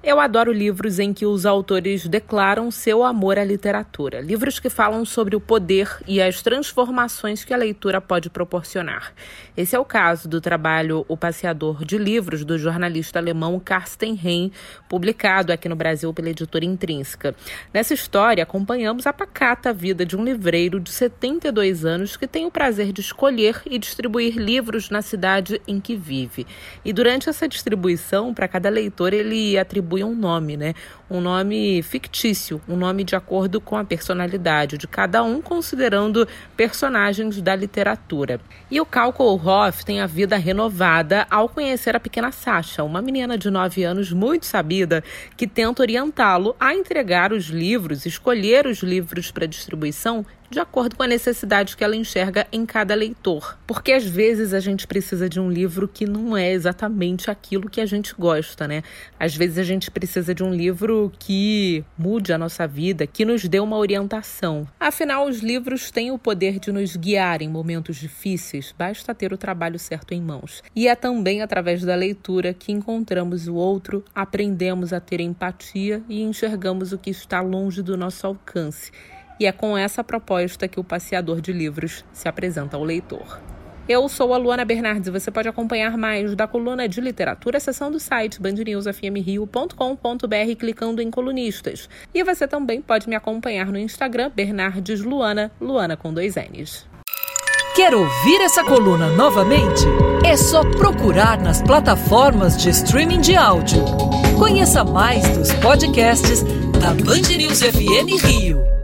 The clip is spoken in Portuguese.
Eu adoro livros em que os autores declaram seu amor à literatura. Livros que falam sobre o poder e as transformações que a leitura pode proporcionar. Esse é o caso do trabalho O Passeador de Livros, do jornalista alemão Carsten Rein, publicado aqui no Brasil pela editora Intrínseca. Nessa história, acompanhamos a pacata vida de um livreiro de 72 anos que tem o prazer de escolher e distribuir livros na cidade em que vive. E durante essa distribuição, para cada leitor, ele atribui um nome, né? Um nome fictício, um nome de acordo com a personalidade de cada um, considerando personagens da literatura. E o Cal Kohlhoff tem a vida renovada ao conhecer a pequena Sasha, uma menina de 9 anos muito sabida que tenta orientá-lo a entregar os livros, escolher os livros para distribuição de acordo com a necessidade que ela enxerga em cada leitor. Porque às vezes a gente precisa de um livro que não é exatamente aquilo que a gente gosta, né? Às vezes a gente precisa de um livro que mude a nossa vida, que nos dê uma orientação. Afinal, os livros têm o poder de nos guiar em momentos difíceis, basta ter o trabalho certo em mãos. E é também através da leitura que encontramos o outro, aprendemos a ter empatia e enxergamos o que está longe do nosso alcance e é com essa proposta que o passeador de livros se apresenta ao leitor. Eu sou a Luana Bernardes e você pode acompanhar mais da coluna de literatura, seção do site bandnewsfmrio.com.br clicando em colunistas. E você também pode me acompanhar no Instagram Bernardes Luana, Luana com dois N's. Quer ouvir essa coluna novamente? É só procurar nas plataformas de streaming de áudio. Conheça mais dos podcasts da Band News FM Rio.